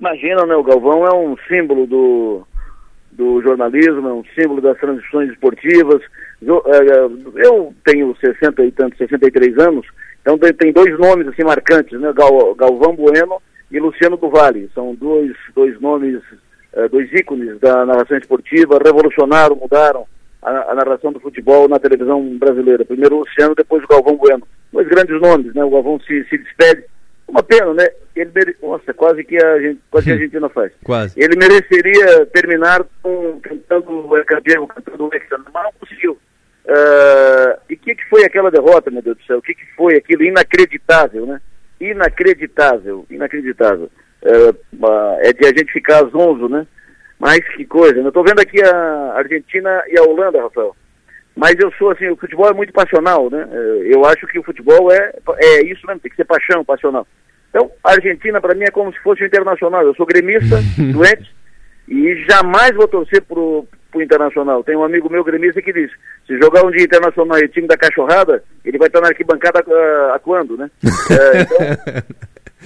Imagina, né? O Galvão é um símbolo do, do jornalismo, é um símbolo das transmissões esportivas. Eu, é, eu tenho 60 e tantos, 63 anos, então tem dois nomes assim marcantes, né? Gal, Galvão Bueno e Luciano do Vale. São dois, dois nomes, é, dois ícones da narração esportiva, revolucionaram, mudaram a, a, narração do futebol na televisão brasileira. Primeiro o Luciano, depois o Galvão Bueno. Dois grandes nomes, né? O Galvão se, se despede uma pena, né? Ele mere... Nossa, quase que a, gente, quase que a Argentina faz. quase. Ele mereceria terminar com, cantando o campeão, cantando o mas não conseguiu. Uh, e o que, que foi aquela derrota, meu Deus do céu? O que, que foi aquilo inacreditável, né? Inacreditável, inacreditável. Uh, é de a gente ficar zonzo, né? Mas que coisa, né? eu estou vendo aqui a Argentina e a Holanda, Rafael. Mas eu sou assim, o futebol é muito passional, né? Eu acho que o futebol é, é isso mesmo, tem que ser paixão, passional. Então, a Argentina para mim é como se fosse o internacional. Eu sou gremista, doente, e jamais vou torcer pro, pro Internacional. Tem um amigo meu gremista que diz, se jogar um dia Internacional e time da cachorrada, ele vai estar na arquibancada uh, atuando, né? é, então,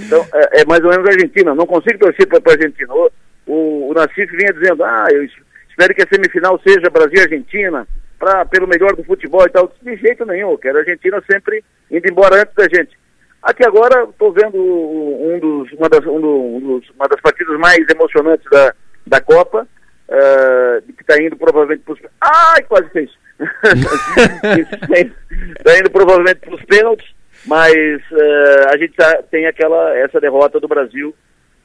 então é, é, mais ou menos a Argentina. Não consigo torcer para a Argentina. O, o, o Nassif vinha dizendo, ah, eu espero que a semifinal seja Brasil e Argentina, pra, pelo melhor do futebol e tal. De jeito nenhum, eu quero a Argentina sempre indo embora antes da gente. Aqui agora estou vendo um dos, uma, das, um dos, uma das partidas mais emocionantes da, da Copa, uh, que está indo provavelmente para os. Ai, quase fez! Está indo provavelmente para os pênaltis, mas uh, a gente tá, tem aquela essa derrota do Brasil,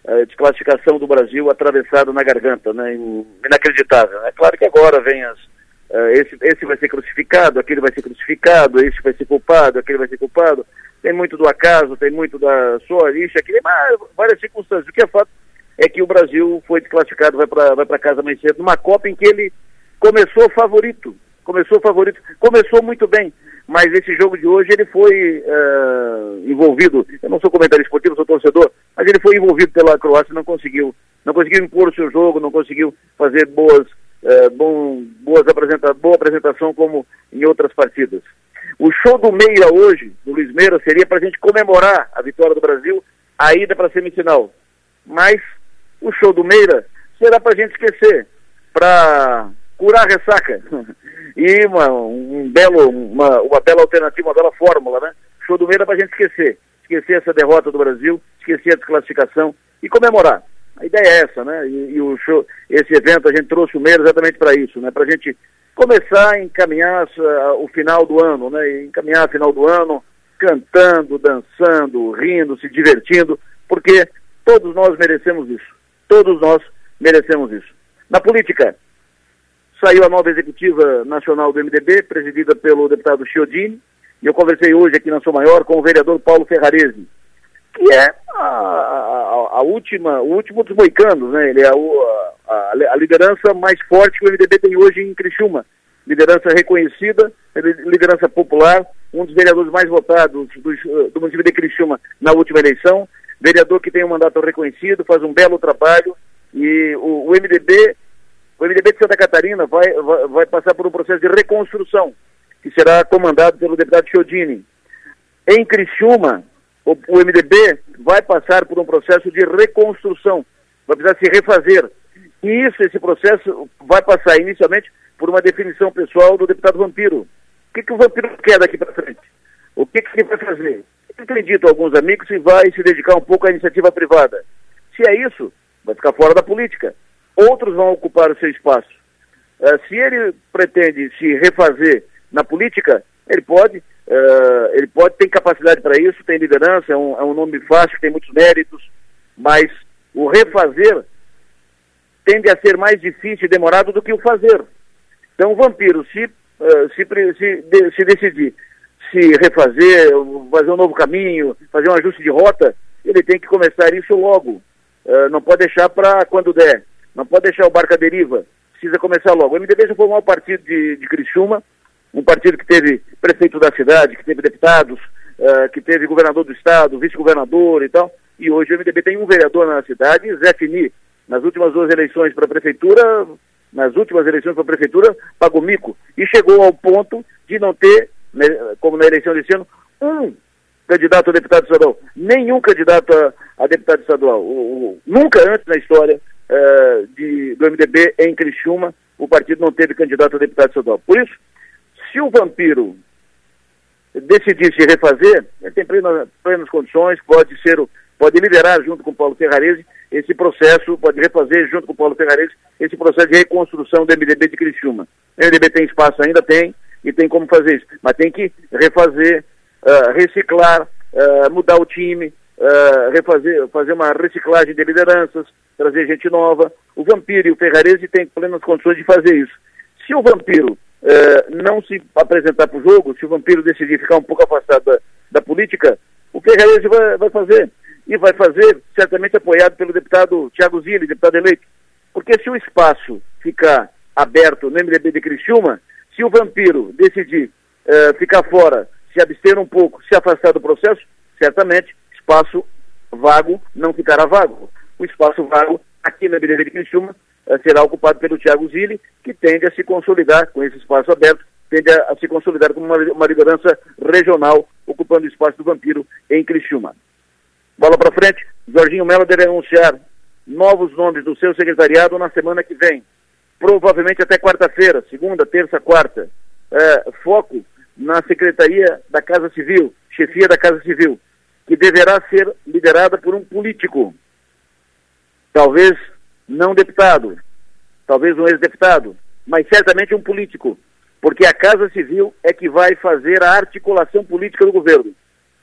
uh, desclassificação do Brasil atravessado na garganta, né? Inacreditável. É claro que agora vem as. Uh, esse, esse vai ser crucificado, aquele vai ser crucificado, esse vai ser culpado, aquele vai ser culpado tem muito do acaso, tem muito da sua lixa, aqui, mas várias circunstâncias. O que é fato é que o Brasil foi desclassificado, vai para vai casa mais cedo, numa Copa em que ele começou favorito, começou favorito, começou muito bem, mas esse jogo de hoje ele foi uh, envolvido, eu não sou comentarista esportivo, sou torcedor, mas ele foi envolvido pela Croácia não conseguiu, não conseguiu impor o seu jogo, não conseguiu fazer boas, uh, bom, boas apresenta boa apresentação como em outras partidas. O show do Meira hoje, do Luiz Meira, seria para a gente comemorar a vitória do Brasil, a ida para a semifinal. Mas o show do Meira será para a gente esquecer, para curar a ressaca. e uma, um belo, uma, uma bela alternativa, uma bela fórmula, né? Show do Meira para a gente esquecer. Esquecer essa derrota do Brasil, esquecer a desclassificação e comemorar. A ideia é essa, né? E, e o show, esse evento a gente trouxe o Meira exatamente para isso, né? Para a gente começar a encaminhar uh, o final do ano, né? Encaminhar o final do ano cantando, dançando, rindo, se divertindo, porque todos nós merecemos isso. Todos nós merecemos isso. Na política, saiu a nova executiva nacional do MDB, presidida pelo deputado Chiodini, e eu conversei hoje aqui na Sua Maior com o vereador Paulo Ferrarese, que é a, a, última, o último dos moicanos, né? Ele é a, a, a, liderança mais forte que o MDB tem hoje em Criciúma. Liderança reconhecida, liderança popular, um dos vereadores mais votados do, do município de Criciúma na última eleição, vereador que tem um mandato reconhecido, faz um belo trabalho e o, o MDB, o MDB de Santa Catarina vai, vai, vai, passar por um processo de reconstrução que será comandado pelo deputado Chiodini. Em Criciúma, o, o MDB vai passar por um processo de reconstrução, vai precisar se refazer. E isso, esse processo vai passar inicialmente por uma definição pessoal do deputado Vampiro. O que, que o Vampiro quer daqui para frente? O que, que ele vai fazer? Ele tem dito a alguns amigos que vai se dedicar um pouco à iniciativa privada. Se é isso, vai ficar fora da política. Outros vão ocupar o seu espaço. Uh, se ele pretende se refazer na política, ele pode, uh, ele pode, tem capacidade para isso, tem liderança, é um, é um nome fácil, tem muitos méritos, mas o refazer tende a ser mais difícil e demorado do que o fazer. Então, o vampiro, se, uh, se, se, de, se decidir se refazer, fazer um novo caminho, fazer um ajuste de rota, ele tem que começar isso logo. Uh, não pode deixar para quando der. Não pode deixar o barco à deriva. Precisa começar logo. O MDB já foi o partido de, de Criciúma, um partido que teve prefeito da cidade, que teve deputados, uh, que teve governador do estado, vice-governador e tal. E hoje o MDB tem um vereador na cidade, Zé Fini, nas últimas duas eleições para a prefeitura, nas últimas eleições para a prefeitura, pagou mico. E chegou ao ponto de não ter, né, como na eleição desse ano, um candidato a deputado estadual. Nenhum candidato a, a deputado estadual. O, o, nunca antes na história uh, de, do MDB em Criciúma, o partido não teve candidato a deputado estadual. Por isso, se o vampiro decidir se refazer, ele tem plenas, plenas condições, pode ser, pode liderar junto com o Paulo Ferrarese esse processo, pode refazer junto com o Paulo Ferrarese esse processo de reconstrução do MDB de Criciúma. O MDB tem espaço ainda? Tem, e tem como fazer isso, mas tem que refazer, uh, reciclar, uh, mudar o time, uh, refazer, fazer uma reciclagem de lideranças, trazer gente nova. O Vampiro e o Ferrarese têm plenas condições de fazer isso. Se o Vampiro não se apresentar para o jogo, se o Vampiro decidir ficar um pouco afastado da, da política, o Ferrarese vai, vai fazer e vai fazer certamente apoiado pelo deputado Tiago Zilli, deputado eleito. Porque se o espaço ficar aberto no MDB de Criciúma, se o vampiro decidir uh, ficar fora, se abster um pouco, se afastar do processo, certamente espaço vago não ficará vago. O espaço vago aqui na MDB de Criciúma será ocupado pelo Tiago Zilli, que tende a se consolidar com esse espaço aberto, tende a, a se consolidar como uma, uma liderança regional, ocupando o espaço do vampiro em Criciúma. Bola para frente, Jorginho Mello deve anunciar novos nomes do seu secretariado na semana que vem. Provavelmente até quarta-feira, segunda, terça, quarta. É, foco na Secretaria da Casa Civil, chefia da Casa Civil, que deverá ser liderada por um político. Talvez não deputado, talvez um ex-deputado, mas certamente um político, porque a Casa Civil é que vai fazer a articulação política do governo.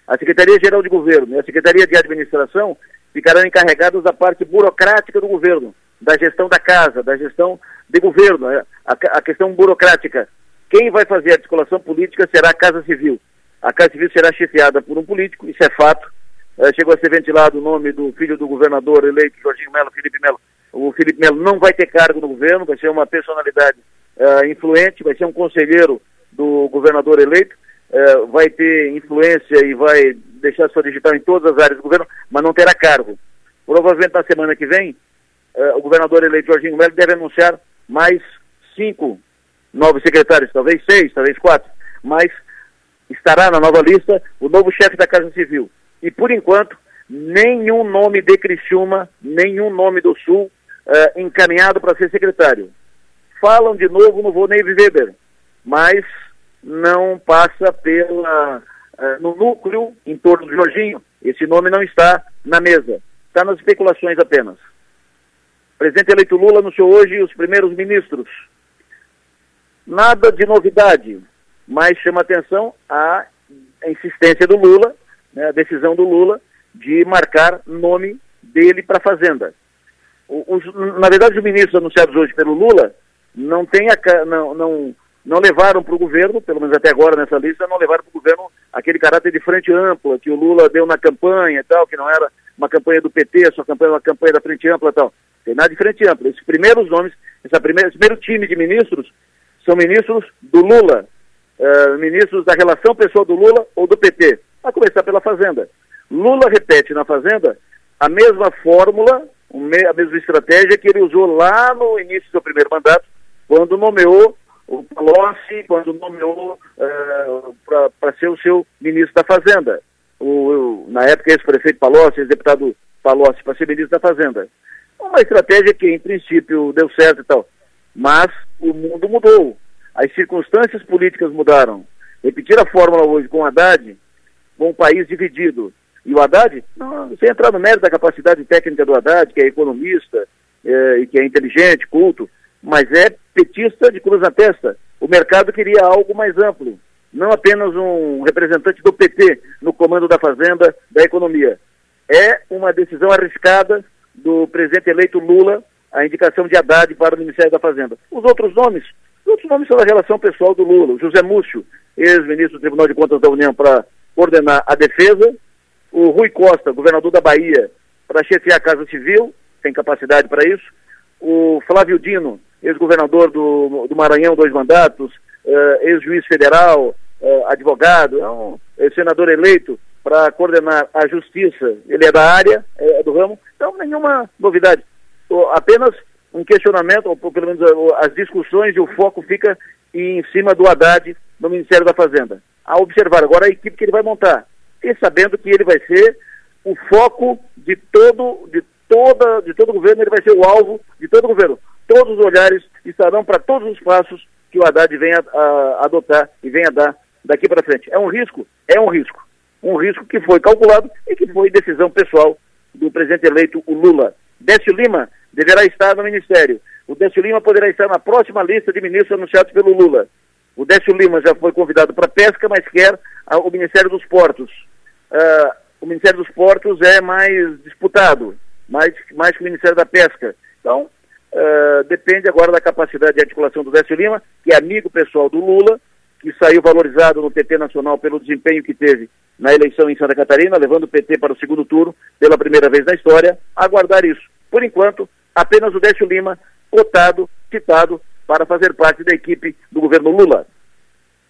A Secretaria-Geral de Governo e a Secretaria de Administração ficarão encarregados da parte burocrática do governo, da gestão da casa, da gestão de governo, a, a questão burocrática. Quem vai fazer a articulação política será a Casa Civil. A Casa Civil será chefiada por um político, isso é fato. É, chegou a ser ventilado o nome do filho do governador eleito, Jorginho Melo, Felipe Melo. O Felipe Melo não vai ter cargo no governo, vai ser uma personalidade é, influente, vai ser um conselheiro do governador eleito é, vai ter influência e vai deixar sua digital em todas as áreas do governo, mas não terá cargo. Provavelmente na semana que vem, é, o governador eleito Jorginho Melo deve anunciar mais cinco novos secretários, talvez seis, talvez quatro, mas estará na nova lista o novo chefe da Casa Civil. E por enquanto, nenhum nome de Criciúma, nenhum nome do Sul uh, encaminhado para ser secretário. Falam de novo no Vonei Weber, mas não passa pela uh, no núcleo em torno do Jorginho. Esse nome não está na mesa, está nas especulações apenas. O presidente eleito Lula anunciou hoje os primeiros ministros. Nada de novidade, mas chama atenção a insistência do Lula, né, a decisão do Lula de marcar nome dele para a Fazenda. Os, na verdade, os ministros anunciados hoje pelo Lula não, tem a, não, não não levaram para o governo, pelo menos até agora nessa lista, não levaram para o governo aquele caráter de frente ampla que o Lula deu na campanha e tal, que não era uma campanha do PT, só campanha, uma campanha da frente ampla e tal. Tem nada de frente ampla. Esses primeiros nomes, essa primeira, esse primeiro time de ministros são ministros do Lula, uh, ministros da relação pessoal do Lula ou do PT. A começar pela Fazenda. Lula repete na Fazenda a mesma fórmula, a mesma estratégia que ele usou lá no início do seu primeiro mandato, quando nomeou o Palocci, quando nomeou uh, para ser o seu ministro da Fazenda. O, o na época, ex-prefeito Palocci, ex-deputado Palocci, para ser ministro da Fazenda. Uma estratégia que, em princípio, deu certo e tal. Mas o mundo mudou. As circunstâncias políticas mudaram. Repetir a fórmula hoje com Haddad, com o país dividido. E o Haddad, não, sem entrar no mérito da capacidade técnica do Haddad, que é economista é, e que é inteligente, culto, mas é petista de cruz na testa. O mercado queria algo mais amplo, não apenas um representante do PT no comando da Fazenda, da economia. É uma decisão arriscada do presidente eleito Lula, a indicação de Haddad para o Ministério da Fazenda. Os outros nomes, os outros nomes são da relação pessoal do Lula. José Múcio, ex-ministro do Tribunal de Contas da União, para coordenar a defesa. O Rui Costa, governador da Bahia, para chefiar a Casa Civil, tem capacidade para isso. O Flávio Dino, ex-governador do, do Maranhão, dois mandatos, uh, ex-juiz federal, uh, advogado, é um é senador eleito para coordenar a justiça. Ele é da área, é do ramo, então nenhuma novidade. apenas um questionamento, ou pelo menos as discussões e o foco fica em cima do Haddad no Ministério da Fazenda. A observar agora a equipe que ele vai montar. E sabendo que ele vai ser o foco de todo, de toda, de todo o governo, ele vai ser o alvo de todo o governo. Todos os olhares estarão para todos os passos que o Haddad venha a, a adotar e venha dar daqui para frente. É um risco? É um risco. Um risco que foi calculado e que foi decisão pessoal do presidente eleito, o Lula. Décio Lima deverá estar no ministério. O Décio Lima poderá estar na próxima lista de ministros anunciados pelo Lula. O Décio Lima já foi convidado para pesca, mas quer o Ministério dos Portos. Uh, o Ministério dos Portos é mais disputado, mais, mais que o Ministério da Pesca. Então, uh, depende agora da capacidade de articulação do Décio Lima, que é amigo pessoal do Lula, que saiu valorizado no PT Nacional pelo desempenho que teve na eleição em Santa Catarina, levando o PT para o segundo turno pela primeira vez na história, aguardar isso. Por enquanto, apenas o Décio Lima, cotado, citado, para fazer parte da equipe do governo Lula.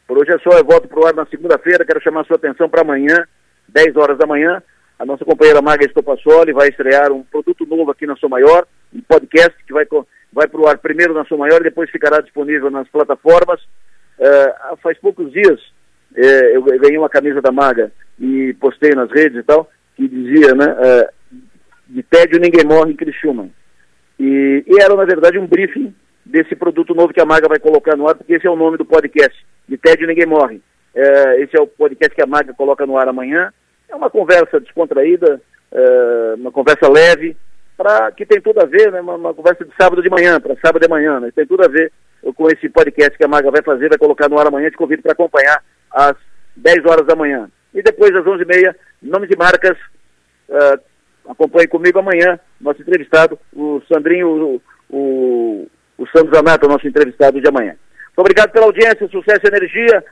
Por hoje é só, eu volto para o ar na segunda-feira, quero chamar a sua atenção para amanhã, 10 horas da manhã, a nossa companheira Maga Estopassoli vai estrear um produto novo aqui na Sua Maior, um podcast que vai, vai para o ar primeiro na Sua Maior e depois ficará disponível nas plataformas. Uh, faz poucos dias é, eu ganhei uma camisa da Maga e postei nas redes e tal, que dizia, né, é, de tédio ninguém morre em Criciúma. E, e, era, na verdade, um briefing desse produto novo que a Maga vai colocar no ar, porque esse é o nome do podcast, de tédio ninguém morre. É, esse é o podcast que a Maga coloca no ar amanhã. É uma conversa descontraída, é, uma conversa leve, para que tem tudo a ver, né, uma, uma conversa de sábado de manhã, para sábado de manhã, né, tem tudo a ver com esse podcast que a Maga vai fazer, vai colocar no ar amanhã, te convido para acompanhar às 10 horas da manhã. E depois, às 11h30, nomes e marcas, uh, acompanhe comigo amanhã, nosso entrevistado, o Sandrinho, o, o, o Sandro Zanato, nosso entrevistado de amanhã. Muito obrigado pela audiência, sucesso e energia.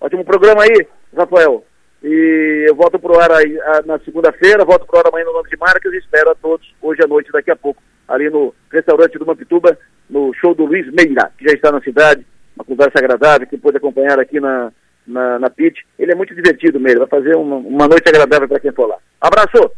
Ótimo programa aí, Rafael. E eu volto pro ar aí, a, na segunda-feira, volto pro ar amanhã no nome de marcas e espero a todos hoje à noite, daqui a pouco, ali no restaurante do Mampituba, no show do Luiz Meira, que já está na cidade. Uma conversa agradável, que pode acompanhar aqui na, na, na PIT. Ele é muito divertido mesmo, vai fazer uma, uma noite agradável para quem for lá. Abraço!